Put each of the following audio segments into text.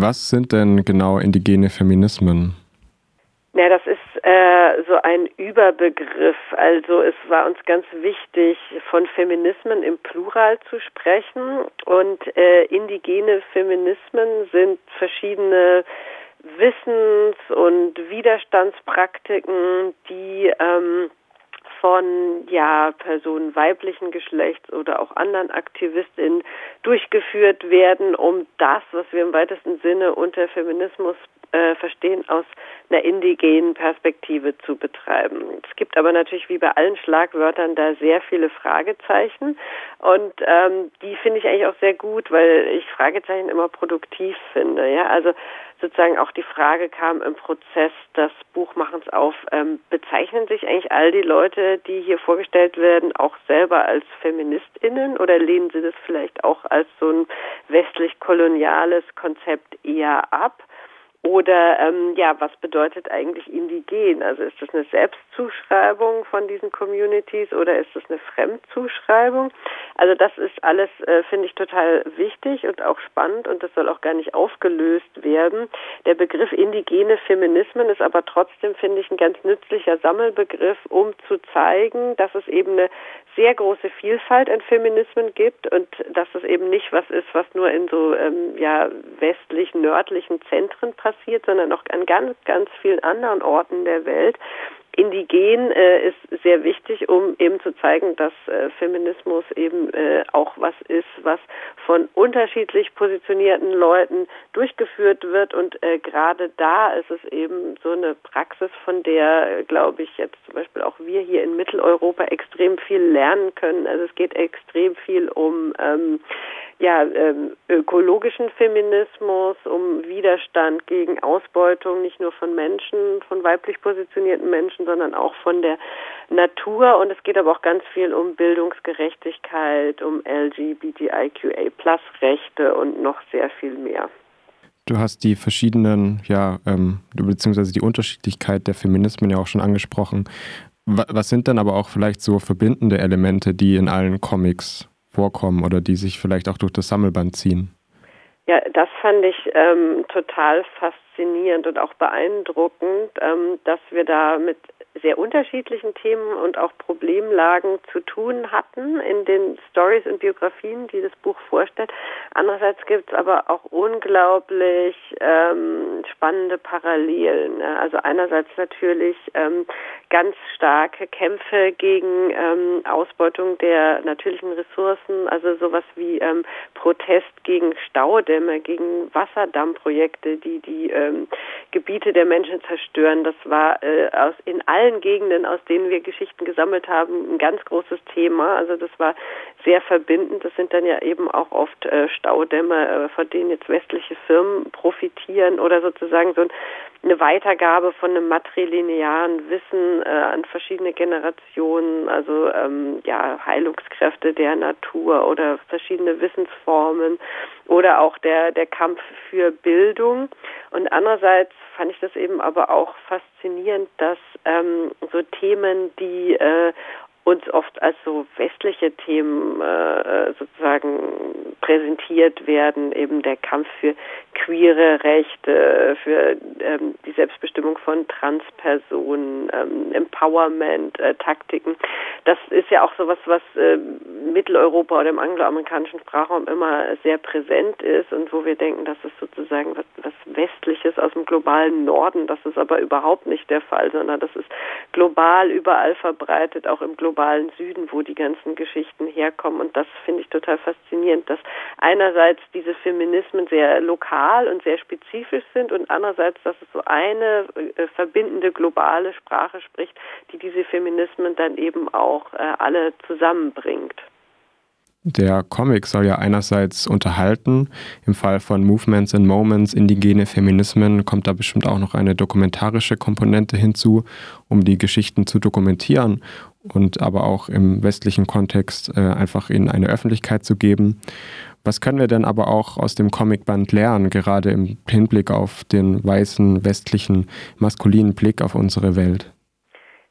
Was sind denn genau indigene Feminismen? Ja, das ist äh, so ein Überbegriff. Also es war uns ganz wichtig, von Feminismen im Plural zu sprechen. Und äh, indigene Feminismen sind verschiedene Wissens- und Widerstandspraktiken, die ähm, von ja Personen weiblichen Geschlechts oder auch anderen Aktivistinnen durchgeführt werden, um das, was wir im weitesten Sinne unter Feminismus äh, verstehen, aus einer indigenen Perspektive zu betreiben. Es gibt aber natürlich wie bei allen Schlagwörtern da sehr viele Fragezeichen und ähm, die finde ich eigentlich auch sehr gut, weil ich Fragezeichen immer produktiv finde. Ja, also sozusagen auch die Frage kam im Prozess des Buchmachens auf, ähm, bezeichnen sich eigentlich all die Leute, die hier vorgestellt werden, auch selber als Feministinnen oder lehnen sie das vielleicht auch als so ein westlich-koloniales Konzept eher ab? Oder ähm, ja, was bedeutet eigentlich indigen? Also ist das eine Selbstzuschreibung von diesen Communities oder ist das eine Fremdzuschreibung? Also das ist alles, äh, finde ich, total wichtig und auch spannend und das soll auch gar nicht aufgelöst werden. Der Begriff indigene Feminismen ist aber trotzdem, finde ich, ein ganz nützlicher Sammelbegriff, um zu zeigen, dass es eben eine sehr große Vielfalt an Feminismen gibt und dass es eben nicht was ist, was nur in so ähm, ja westlichen, nördlichen Zentren passiert, sondern auch an ganz, ganz vielen anderen Orten der Welt indigen äh, ist sehr wichtig, um eben zu zeigen, dass äh, Feminismus eben äh, auch was ist, was von unterschiedlich positionierten Leuten durchgeführt wird. Und äh, gerade da ist es eben so eine Praxis, von der, glaube ich, jetzt zum Beispiel auch wir hier in Mitteleuropa extrem viel lernen können. Also es geht extrem viel um ähm, ja, ähm, ökologischen Feminismus, um Widerstand gegen Ausbeutung nicht nur von Menschen, von weiblich positionierten Menschen, sondern auch von der Natur. Und es geht aber auch ganz viel um Bildungsgerechtigkeit, um LGBTIQA-Plus-Rechte und noch sehr viel mehr. Du hast die verschiedenen, ja, ähm, beziehungsweise die Unterschiedlichkeit der Feminismen ja auch schon angesprochen. Was sind dann aber auch vielleicht so verbindende Elemente, die in allen Comics vorkommen oder die sich vielleicht auch durch das Sammelband ziehen? Ja, das fand ich ähm, total faszinierend und auch beeindruckend, ähm, dass wir da mit sehr unterschiedlichen Themen und auch Problemlagen zu tun hatten in den Stories und Biografien, die das Buch vorstellt. Andererseits gibt es aber auch unglaublich ähm, spannende Parallelen. Also einerseits natürlich ähm, ganz starke Kämpfe gegen ähm, Ausbeutung der natürlichen Ressourcen, also sowas wie ähm, Protest gegen Staudämme, gegen Wasserdammprojekte, die die ähm, Gebiete der Menschen zerstören. Das war äh, aus in allen allen Gegenden, aus denen wir Geschichten gesammelt haben, ein ganz großes Thema. Also das war sehr verbindend. Das sind dann ja eben auch oft äh, Staudämme, äh, von denen jetzt westliche Firmen profitieren oder sozusagen so eine Weitergabe von einem matrilinearen Wissen äh, an verschiedene Generationen, also ähm, ja Heilungskräfte der Natur oder verschiedene Wissensformen oder auch der der Kampf für Bildung. Und andererseits fand ich das eben aber auch faszinierend, dass ähm, so Themen, die äh, uns oft als so westliche Themen äh, sozusagen präsentiert werden, eben der Kampf für queere Rechte, für ähm, die Selbstbestimmung von Transpersonen, ähm, Empowerment, äh. Das ist ja auch so was, was äh, Mitteleuropa oder im angloamerikanischen Sprachraum immer sehr präsent ist und wo wir denken, das ist sozusagen was, was Westliches aus dem globalen Norden. Das ist aber überhaupt nicht der Fall, sondern das ist global überall verbreitet, auch im globalen globalen Süden, wo die ganzen Geschichten herkommen. Und das finde ich total faszinierend, dass einerseits diese Feminismen sehr lokal und sehr spezifisch sind und andererseits, dass es so eine äh, verbindende globale Sprache spricht, die diese Feminismen dann eben auch äh, alle zusammenbringt. Der Comic soll ja einerseits unterhalten. Im Fall von Movements and Moments, indigene Feminismen, kommt da bestimmt auch noch eine dokumentarische Komponente hinzu, um die Geschichten zu dokumentieren und aber auch im westlichen Kontext äh, einfach in eine Öffentlichkeit zu geben. Was können wir denn aber auch aus dem Comicband lernen, gerade im Hinblick auf den weißen, westlichen, maskulinen Blick auf unsere Welt?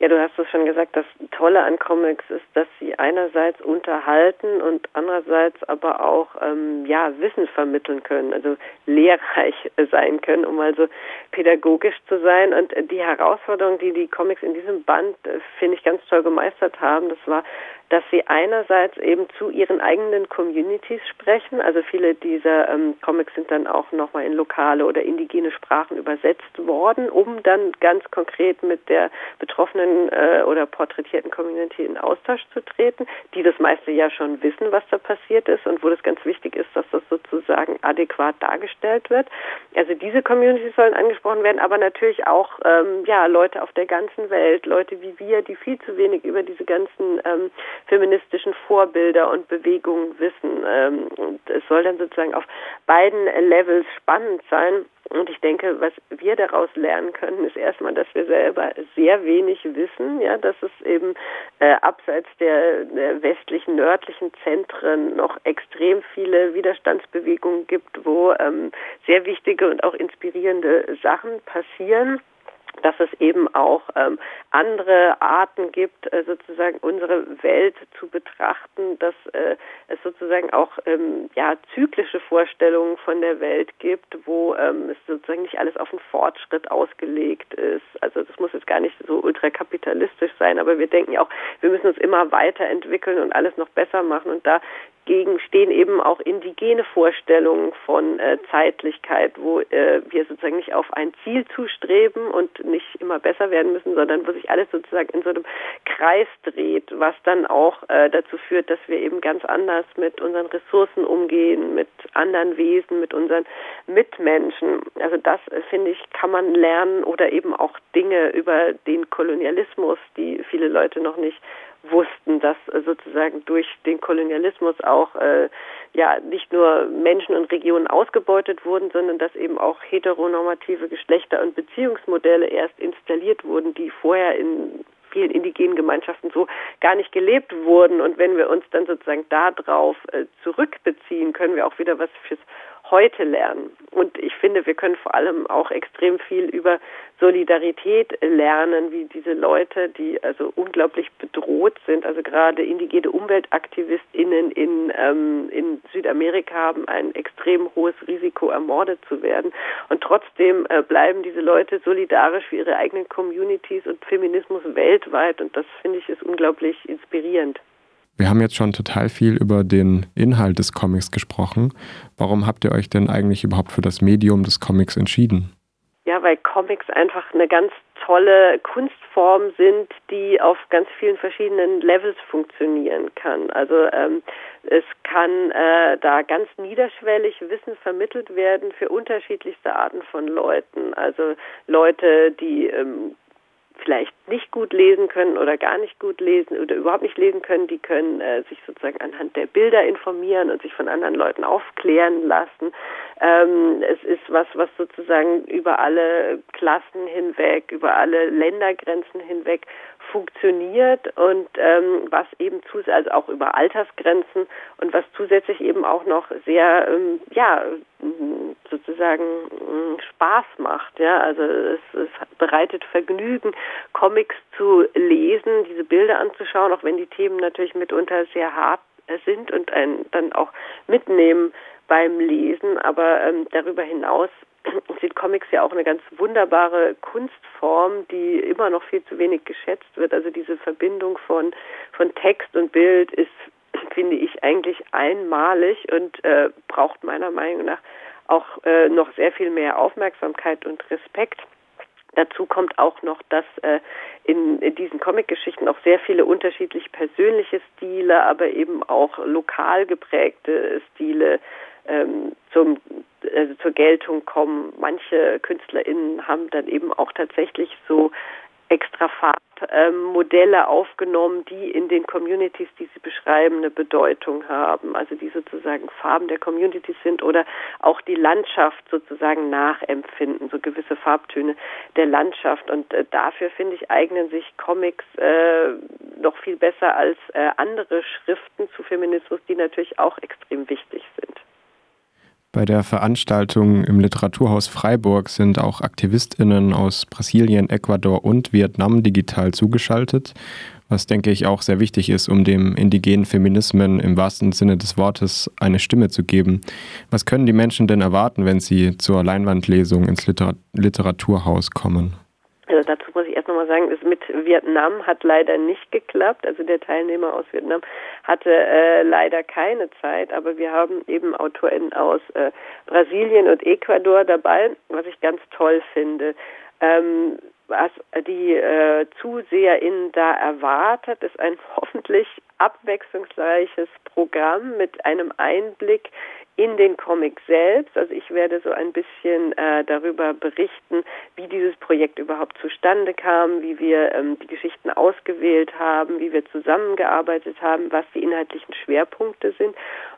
Ja, du hast es schon gesagt, das Tolle an Comics ist, dass sie einerseits unterhalten und andererseits aber auch ähm, ja Wissen vermitteln können, also lehrreich sein können, um also pädagogisch zu sein. Und die Herausforderung, die die Comics in diesem Band, äh, finde ich, ganz toll gemeistert haben, das war dass sie einerseits eben zu ihren eigenen Communities sprechen. Also viele dieser ähm, Comics sind dann auch nochmal in lokale oder indigene Sprachen übersetzt worden, um dann ganz konkret mit der betroffenen äh, oder porträtierten Community in Austausch zu treten, die das meiste ja schon wissen, was da passiert ist und wo das ganz wichtig ist, dass das sozusagen adäquat dargestellt wird. Also diese Communities sollen angesprochen werden, aber natürlich auch ähm, ja Leute auf der ganzen Welt, Leute wie wir, die viel zu wenig über diese ganzen ähm, feministischen Vorbilder und Bewegungen wissen. Ähm, und es soll dann sozusagen auf beiden Levels spannend sein. Und ich denke, was wir daraus lernen können, ist erstmal, dass wir selber sehr wenig wissen, ja, dass es eben äh, abseits der, der westlichen, nördlichen Zentren noch extrem viele Widerstandsbewegungen gibt, wo ähm, sehr wichtige und auch inspirierende Sachen passieren dass es eben auch ähm, andere Arten gibt, äh, sozusagen unsere Welt zu betrachten, dass äh, es sozusagen auch ähm, ja zyklische Vorstellungen von der Welt gibt, wo ähm, es sozusagen nicht alles auf den Fortschritt ausgelegt ist. Also das muss jetzt gar nicht so ultrakapitalistisch sein, aber wir denken ja auch, wir müssen uns immer weiterentwickeln und alles noch besser machen und da dagegen stehen eben auch indigene Vorstellungen von äh, Zeitlichkeit, wo äh, wir sozusagen nicht auf ein Ziel zustreben und nicht immer besser werden müssen, sondern wo sich alles sozusagen in so einem Kreis dreht, was dann auch äh, dazu führt, dass wir eben ganz anders mit unseren Ressourcen umgehen, mit anderen Wesen, mit unseren Mitmenschen. Also das, äh, finde ich, kann man lernen oder eben auch Dinge über den Kolonialismus, die viele Leute noch nicht wussten, dass äh, sozusagen durch den Kolonialismus auch äh, ja nicht nur Menschen und Regionen ausgebeutet wurden, sondern dass eben auch heteronormative Geschlechter- und Beziehungsmodelle erst installiert wurden, die vorher in vielen indigenen Gemeinschaften so gar nicht gelebt wurden. Und wenn wir uns dann sozusagen darauf äh, zurückbeziehen, können wir auch wieder was fürs heute lernen. Und ich finde, wir können vor allem auch extrem viel über Solidarität lernen, wie diese Leute, die also unglaublich bedroht sind, also gerade indigene UmweltaktivistInnen in, ähm, in Südamerika haben ein extrem hohes Risiko, ermordet zu werden. Und trotzdem äh, bleiben diese Leute solidarisch für ihre eigenen Communities und Feminismus weltweit. Und das finde ich ist unglaublich inspirierend. Wir haben jetzt schon total viel über den Inhalt des Comics gesprochen. Warum habt ihr euch denn eigentlich überhaupt für das Medium des Comics entschieden? Ja, weil Comics einfach eine ganz tolle Kunstform sind, die auf ganz vielen verschiedenen Levels funktionieren kann. Also ähm, es kann äh, da ganz niederschwellig Wissen vermittelt werden für unterschiedlichste Arten von Leuten. Also Leute, die ähm, vielleicht nicht gut lesen können oder gar nicht gut lesen oder überhaupt nicht lesen können, die können äh, sich sozusagen anhand der Bilder informieren und sich von anderen Leuten aufklären lassen. Ähm, es ist was, was sozusagen über alle Klassen hinweg, über alle Ländergrenzen hinweg funktioniert und ähm, was eben zu, also auch über Altersgrenzen und was zusätzlich eben auch noch sehr, ähm, ja, sozusagen mm, Spaß macht. Ja, also es, es bereitet Vergnügen, Comics zu lesen, diese Bilder anzuschauen, auch wenn die Themen natürlich mitunter sehr hart sind und einen dann auch mitnehmen beim Lesen. Aber ähm, darüber hinaus sind Comics ja auch eine ganz wunderbare Kunstform, die immer noch viel zu wenig geschätzt wird. Also diese Verbindung von, von Text und Bild ist, finde ich, eigentlich einmalig und äh, braucht meiner Meinung nach auch äh, noch sehr viel mehr Aufmerksamkeit und Respekt. Dazu kommt auch noch, dass äh, in, in diesen Comic-Geschichten auch sehr viele unterschiedlich persönliche Stile, aber eben auch lokal geprägte Stile zur Geltung kommen. Manche KünstlerInnen haben dann eben auch tatsächlich so extra Farbmodelle ähm, aufgenommen, die in den Communities, die sie beschreiben, eine Bedeutung haben. Also die sozusagen Farben der Communities sind oder auch die Landschaft sozusagen nachempfinden, so gewisse Farbtöne der Landschaft. Und äh, dafür, finde ich, eignen sich Comics äh, noch viel besser als äh, andere Schriften zu Feminismus, die natürlich auch extrem wichtig sind. Bei der Veranstaltung im Literaturhaus Freiburg sind auch Aktivistinnen aus Brasilien, Ecuador und Vietnam digital zugeschaltet, was denke ich auch sehr wichtig ist, um dem indigenen Feminismen im wahrsten Sinne des Wortes eine Stimme zu geben. Was können die Menschen denn erwarten, wenn sie zur Leinwandlesung ins Liter Literaturhaus kommen? Also dazu muss ich erst nochmal sagen, das mit Vietnam hat leider nicht geklappt. Also der Teilnehmer aus Vietnam hatte äh, leider keine Zeit, aber wir haben eben AutorInnen aus äh, Brasilien und Ecuador dabei, was ich ganz toll finde. Ähm, was die äh, ZuseherInnen da erwartet, ist ein hoffentlich abwechslungsreiches Programm mit einem Einblick in den Comic selbst. Also ich werde so ein bisschen äh, darüber berichten, wie dieses Projekt überhaupt zustande kam, wie wir ähm, die Geschichten ausgewählt haben, wie wir zusammengearbeitet haben, was die inhaltlichen Schwerpunkte sind.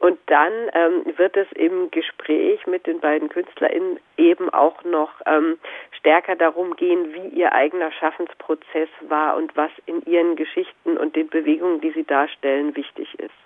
Und dann ähm, wird es im Gespräch mit den beiden KünstlerInnen eben auch noch ähm, stärker darum gehen, wie ihr eigener Schaffensprozess war und was in ihren Geschichten und den Bewegungen, die sie darstellen, wichtig ist.